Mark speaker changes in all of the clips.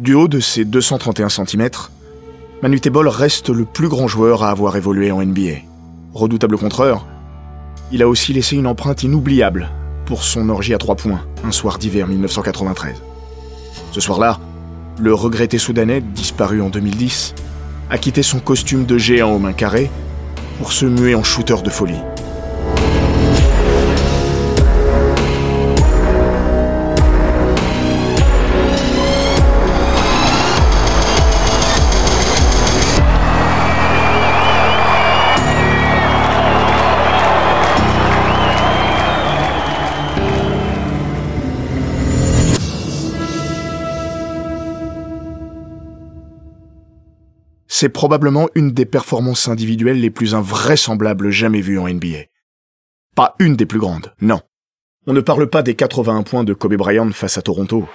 Speaker 1: Du haut de ses 231 cm, Manu Tebol reste le plus grand joueur à avoir évolué en NBA. Redoutable contreur, il a aussi laissé une empreinte inoubliable pour son orgie à trois points, un soir d'hiver 1993. Ce soir-là, le regretté soudanais, disparu en 2010, a quitté son costume de géant aux mains carrées pour se muer en shooter de folie. C'est probablement une des performances individuelles les plus invraisemblables jamais vues en NBA. Pas une des plus grandes, non. On ne parle pas des 81 points de Kobe Bryant face à Toronto.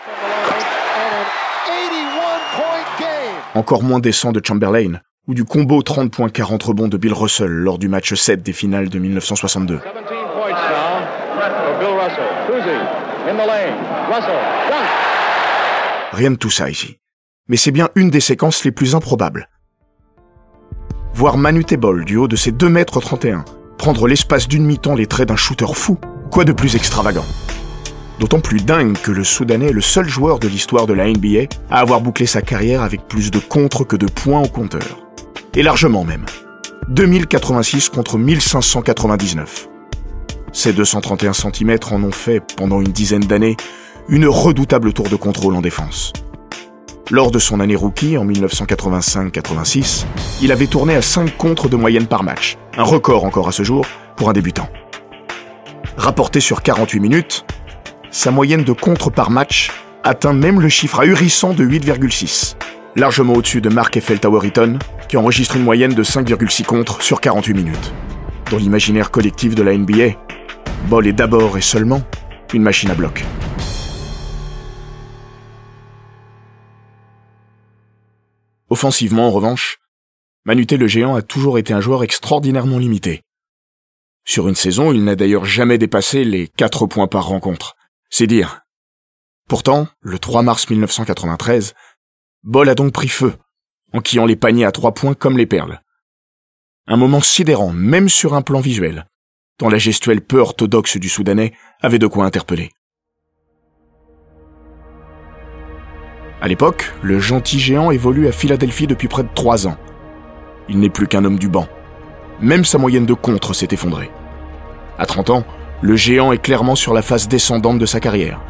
Speaker 1: Encore moins des 100 de Chamberlain, ou du combo 30 points 40 rebonds de Bill Russell lors du match 7 des finales de 1962. Rien de tout ça ici. Mais c'est bien une des séquences les plus improbables voir Manu Tebol du haut de ses 2 mètres 31 prendre l'espace d'une mi-temps les traits d'un shooter fou. Quoi de plus extravagant? D'autant plus dingue que le Soudanais est le seul joueur de l'histoire de la NBA à avoir bouclé sa carrière avec plus de contres que de points au compteur. Et largement même. 2086 contre 1599. Ces 231 cm en ont fait, pendant une dizaine d'années, une redoutable tour de contrôle en défense. Lors de son année rookie en 1985-86, il avait tourné à 5 contres de moyenne par match, un record encore à ce jour pour un débutant. Rapporté sur 48 minutes, sa moyenne de contres par match atteint même le chiffre ahurissant de 8,6, largement au-dessus de Mark Eiffel Tower Eaton, qui enregistre une moyenne de 5,6 contres sur 48 minutes. Dans l'imaginaire collectif de la NBA, Ball est d'abord et seulement une machine à bloc. Offensivement, en revanche, Manuté le géant a toujours été un joueur extraordinairement limité. Sur une saison, il n'a d'ailleurs jamais dépassé les 4 points par rencontre. C'est dire. Pourtant, le 3 mars 1993, Ball a donc pris feu, en quillant les paniers à trois points comme les perles. Un moment sidérant, même sur un plan visuel, dont la gestuelle peu orthodoxe du Soudanais avait de quoi interpeller. À l'époque, le gentil géant évolue à Philadelphie depuis près de trois ans. Il n'est plus qu'un homme du banc. Même sa moyenne de contre s'est effondrée. À 30 ans, le géant est clairement sur la face descendante de sa carrière.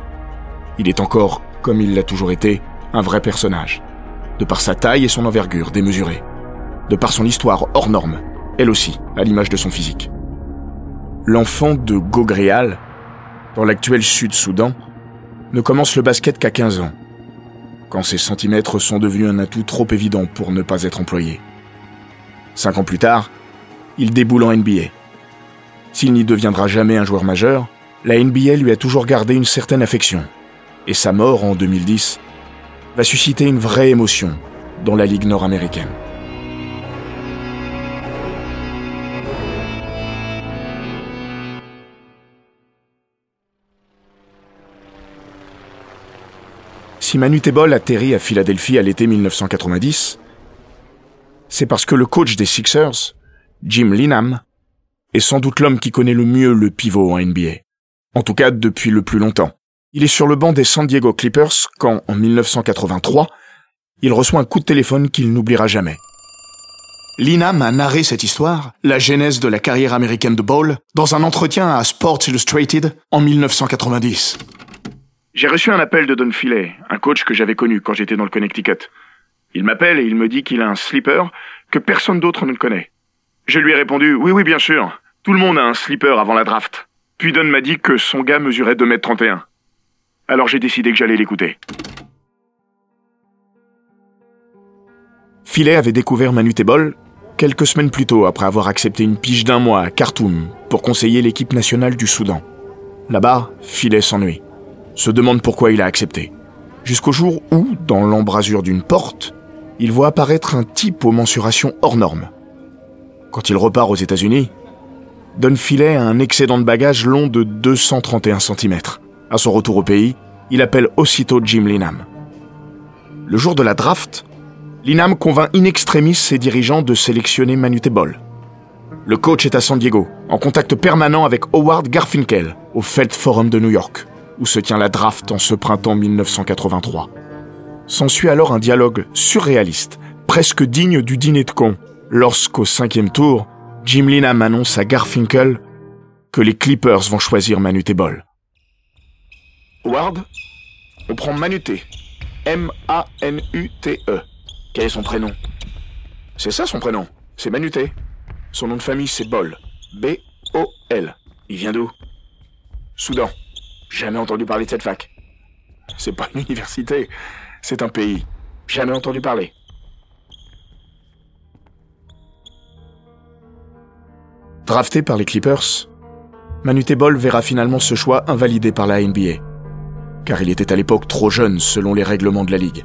Speaker 1: Il est encore, comme il l'a toujours été, un vrai personnage. De par sa taille et son envergure démesurée. De par son histoire hors norme, elle aussi, à l'image de son physique. L'enfant de Gogréal, dans l'actuel Sud-Soudan, ne commence le basket qu'à 15 ans quand ces centimètres sont devenus un atout trop évident pour ne pas être employé. Cinq ans plus tard, il déboule en NBA. S'il n'y deviendra jamais un joueur majeur, la NBA lui a toujours gardé une certaine affection. Et sa mort en 2010 va susciter une vraie émotion dans la Ligue nord-américaine. Si Manu Tebol atterrit à Philadelphie à l'été 1990, c'est parce que le coach des Sixers, Jim Linham, est sans doute l'homme qui connaît le mieux le pivot en NBA. En tout cas, depuis le plus longtemps. Il est sur le banc des San Diego Clippers quand, en 1983, il reçoit un coup de téléphone qu'il n'oubliera jamais. Linham a narré cette histoire, la genèse de la carrière américaine de Ball, dans un entretien à Sports Illustrated en 1990. J'ai reçu un appel de Don Filet, un coach que j'avais connu quand j'étais dans le Connecticut. Il m'appelle et il me dit qu'il a un slipper que personne d'autre ne connaît. Je lui ai répondu Oui, oui, bien sûr. Tout le monde a un slipper avant la draft. Puis Don m'a dit que son gars mesurait 2m31. Alors j'ai décidé que j'allais l'écouter. Filet avait découvert Manu Tebol quelques semaines plus tôt après avoir accepté une pige d'un mois à Khartoum pour conseiller l'équipe nationale du Soudan. Là-bas, Filet s'ennuie. Se demande pourquoi il a accepté. Jusqu'au jour où, dans l'embrasure d'une porte, il voit apparaître un type aux mensurations hors normes. Quand il repart aux États-Unis, Don Filet a un excédent de bagages long de 231 cm. À son retour au pays, il appelle aussitôt Jim Linham. Le jour de la draft, Linham convainc in extremis ses dirigeants de sélectionner Manu Tebol. Le coach est à San Diego, en contact permanent avec Howard Garfinkel, au Felt Forum de New York, où se tient la draft en ce printemps 1983. S'ensuit alors un dialogue surréaliste, presque digne du dîner de con, lorsqu'au cinquième tour, Jim Linham annonce à Garfinkel que les Clippers vont choisir Manu Tebol. Howard, on prend Manuté. M-A-N-U-T-E. Quel est son prénom? C'est ça son prénom. C'est Manuté. Son nom de famille, c'est Bol. B-O-L. Il vient d'où? Soudan. Jamais entendu parler de cette fac. C'est pas une université, c'est un pays. Jamais entendu parler. Drafté par les Clippers, Manu Tebol verra finalement ce choix invalidé par la NBA, car il était à l'époque trop jeune selon les règlements de la Ligue.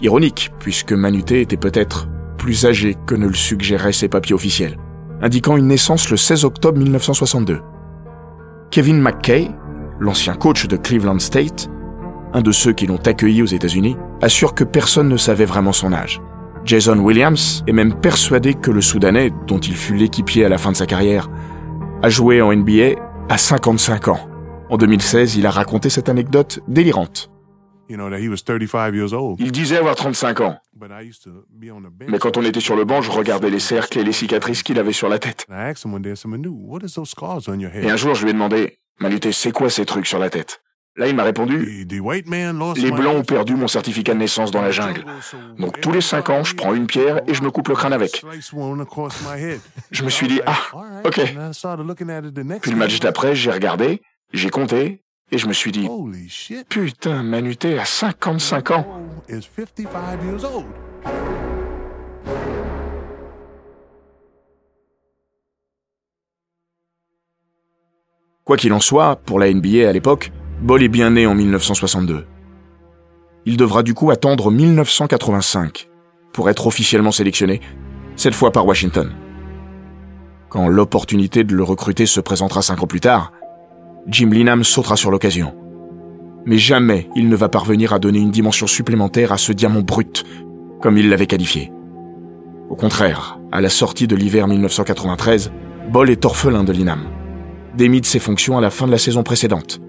Speaker 1: Ironique, puisque Manuté était peut-être plus âgé que ne le suggéraient ses papiers officiels, indiquant une naissance le 16 octobre 1962. Kevin McKay, l'ancien coach de Cleveland State, un de ceux qui l'ont accueilli aux États-Unis, assure que personne ne savait vraiment son âge. Jason Williams est même persuadé que le Soudanais, dont il fut l'équipier à la fin de sa carrière, a joué en NBA à 55 ans. En 2016, il a raconté cette anecdote délirante. Il disait avoir 35 ans. Mais quand on était sur le banc, je regardais les cercles et les cicatrices qu'il avait sur la tête. Et un jour, je lui ai demandé, Manuté, c'est quoi ces trucs sur la tête? Là, il m'a répondu, les Blancs ont perdu mon certificat de naissance dans la jungle. Donc tous les 5 ans, je prends une pierre et je me coupe le crâne avec. Je me suis dit, ah, ok. Puis le match d'après, j'ai regardé, j'ai compté, et je me suis dit, putain, Manuté a 55 ans. Quoi qu'il en soit, pour la NBA à l'époque, Ball est bien né en 1962. Il devra du coup attendre 1985 pour être officiellement sélectionné, cette fois par Washington. Quand l'opportunité de le recruter se présentera cinq ans plus tard, Jim Linham sautera sur l'occasion. Mais jamais il ne va parvenir à donner une dimension supplémentaire à ce diamant brut, comme il l'avait qualifié. Au contraire, à la sortie de l'hiver 1993, Ball est orphelin de Linham, démis de ses fonctions à la fin de la saison précédente.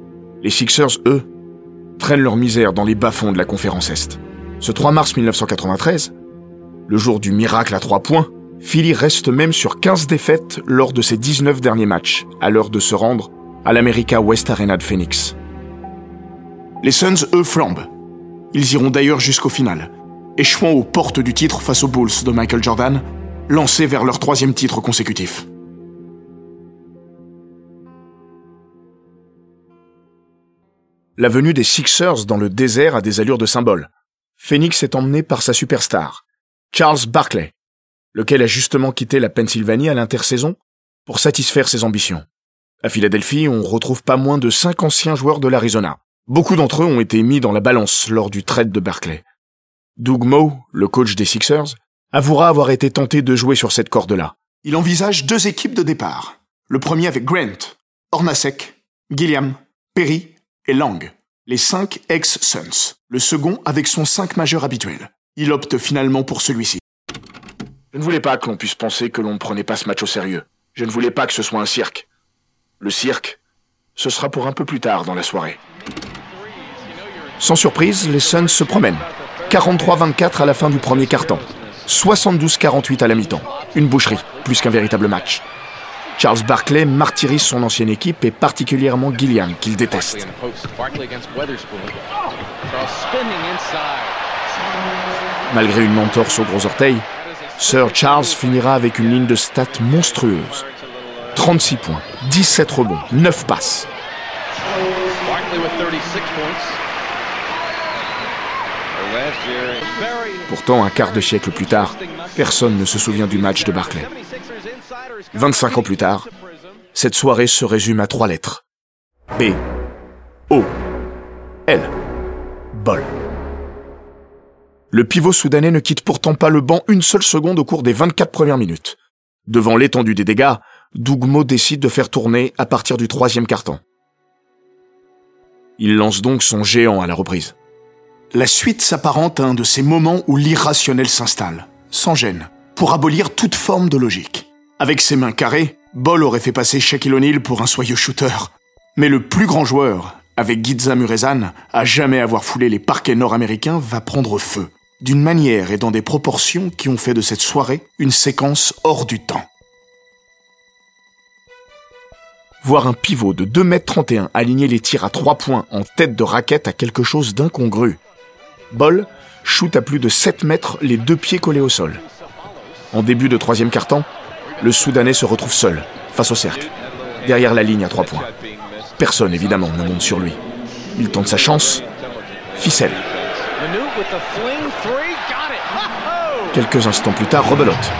Speaker 1: Les Sixers, eux, traînent leur misère dans les bas-fonds de la conférence Est. Ce 3 mars 1993, le jour du miracle à trois points, Philly reste même sur 15 défaites lors de ses 19 derniers matchs, à l'heure de se rendre à l'America West Arena de Phoenix. Les Suns, eux, flambent. Ils iront d'ailleurs jusqu'au final, échouant aux portes du titre face aux Bulls de Michael Jordan, lancés vers leur troisième titre consécutif. La venue des Sixers dans le désert a des allures de symbole. Phoenix est emmené par sa superstar, Charles Barkley, lequel a justement quitté la Pennsylvanie à l'intersaison pour satisfaire ses ambitions. À Philadelphie, on retrouve pas moins de cinq anciens joueurs de l'Arizona. Beaucoup d'entre eux ont été mis dans la balance lors du trade de Barclay. Doug Moe, le coach des Sixers, avouera avoir été tenté de jouer sur cette corde-là. Il envisage deux équipes de départ. Le premier avec Grant, Ornasek, Gilliam, Perry et Lang, les cinq ex-Suns. Le second avec son cinq majeur habituel. Il opte finalement pour celui-ci. Je ne voulais pas que l'on puisse penser que l'on ne prenait pas ce match au sérieux. Je ne voulais pas que ce soit un cirque. Le cirque, ce sera pour un peu plus tard dans la soirée. Sans surprise, les Suns se promènent. 43-24 à la fin du premier quart-temps. 72-48 à la mi-temps. Une boucherie, plus qu'un véritable match. Charles Barkley martyrise son ancienne équipe et particulièrement Gilliam, qu'il déteste. Malgré une entorse au gros orteil, Sir Charles finira avec une ligne de stats monstrueuse. 36 points, 17 rebonds, 9 passes. Pourtant, un quart de siècle plus tard, personne ne se souvient du match de Barclay. 25 ans plus tard, cette soirée se résume à trois lettres. B. O. L. Bol. Le pivot soudanais ne quitte pourtant pas le banc une seule seconde au cours des 24 premières minutes. Devant l'étendue des dégâts, Dougmo décide de faire tourner à partir du troisième carton. Il lance donc son géant à la reprise. La suite s'apparente à un de ces moments où l'irrationnel s'installe, sans gêne, pour abolir toute forme de logique. Avec ses mains carrées, Ball aurait fait passer Shaquille O'Neal pour un soyeux shooter. Mais le plus grand joueur, avec Giza Murezan, à jamais avoir foulé les parquets nord-américains, va prendre feu. D'une manière et dans des proportions qui ont fait de cette soirée une séquence hors du temps. Voir un pivot de 2m31 aligner les tirs à 3 points en tête de raquette a quelque chose d'incongru. Ball shoot à plus de 7 mètres les deux pieds collés au sol. En début de troisième quart-temps, le Soudanais se retrouve seul, face au cercle, derrière la ligne à 3 points. Personne, évidemment, ne monte sur lui. Il tente sa chance, ficelle. Quelques instants plus tard, rebelote.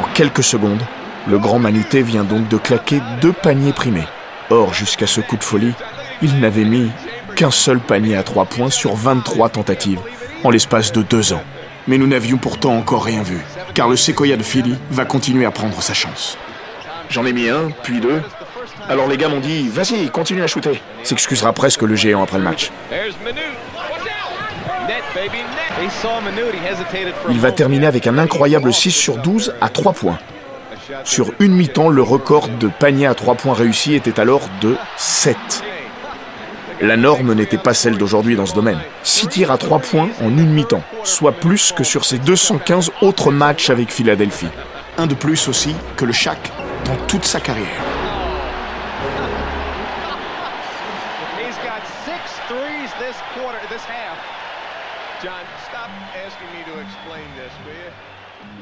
Speaker 1: En quelques secondes, le grand Manuté vient donc de claquer deux paniers primés. Or, jusqu'à ce coup de folie, il n'avait mis qu'un seul panier à trois points sur 23 tentatives, en l'espace de deux ans. Mais nous n'avions pourtant encore rien vu, car le séquoia de Philly va continuer à prendre sa chance. J'en ai mis un, puis deux. Alors les gars m'ont dit, vas-y, continue à shooter. S'excusera presque le géant après le match. Il va terminer avec un incroyable 6 sur 12 à 3 points. Sur une mi-temps, le record de panier à 3 points réussi était alors de 7. La norme n'était pas celle d'aujourd'hui dans ce domaine. 6 tirs à 3 points en une mi-temps, soit plus que sur ses 215 autres matchs avec Philadelphie. Un de plus aussi que le Shaq dans toute sa carrière.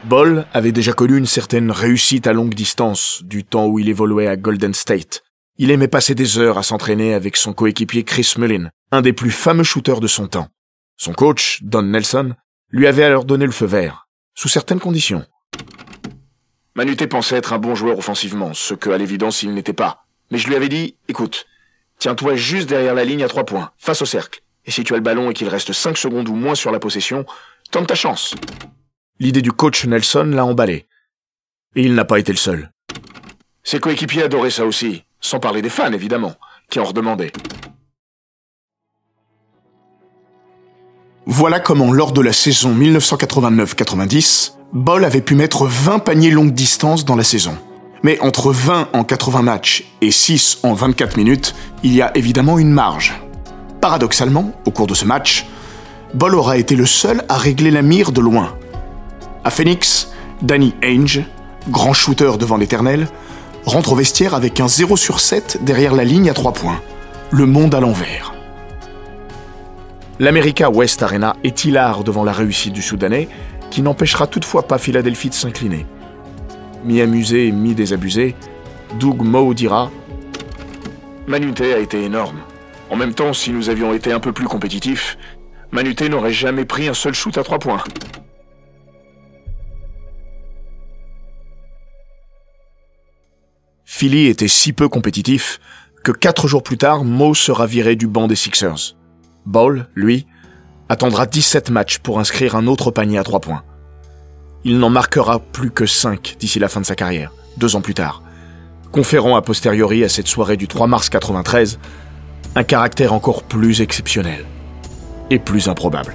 Speaker 1: Ball avait déjà connu une certaine réussite à longue distance du temps où il évoluait à Golden State. Il aimait passer des heures à s'entraîner avec son coéquipier Chris Mullin, un des plus fameux shooters de son temps. Son coach, Don Nelson, lui avait alors donné le feu vert, sous certaines conditions. Manuté pensait être un bon joueur offensivement, ce que, à l'évidence, il n'était pas. Mais je lui avais dit, écoute, tiens-toi juste derrière la ligne à trois points, face au cercle. Et si tu as le ballon et qu'il reste cinq secondes ou moins sur la possession, tente ta chance. L'idée du coach Nelson l'a emballé. Et il n'a pas été le seul. Ses coéquipiers adoraient ça aussi. Sans parler des fans, évidemment, qui en redemandaient. Voilà comment, lors de la saison 1989-90, Ball avait pu mettre 20 paniers longue distance dans la saison. Mais entre 20 en 80 matchs et 6 en 24 minutes, il y a évidemment une marge. Paradoxalement, au cours de ce match, Ball aura été le seul à régler la mire de loin. À Phoenix, Danny Ainge, grand shooter devant l'éternel, rentre au vestiaire avec un 0 sur 7 derrière la ligne à 3 points. Le monde à l'envers. L'America West Arena est hilar devant la réussite du Soudanais, qui n'empêchera toutefois pas Philadelphie de s'incliner. Mi-amusé, mi-désabusé, Doug Moe dira Manuté a été énorme. En même temps, si nous avions été un peu plus compétitifs, Manuté n'aurait jamais pris un seul shoot à 3 points. Philly était si peu compétitif que quatre jours plus tard, Moe sera viré du banc des Sixers. Ball, lui, attendra 17 matchs pour inscrire un autre panier à trois points. Il n'en marquera plus que 5 d'ici la fin de sa carrière, deux ans plus tard, conférant a posteriori à cette soirée du 3 mars 93 un caractère encore plus exceptionnel et plus improbable.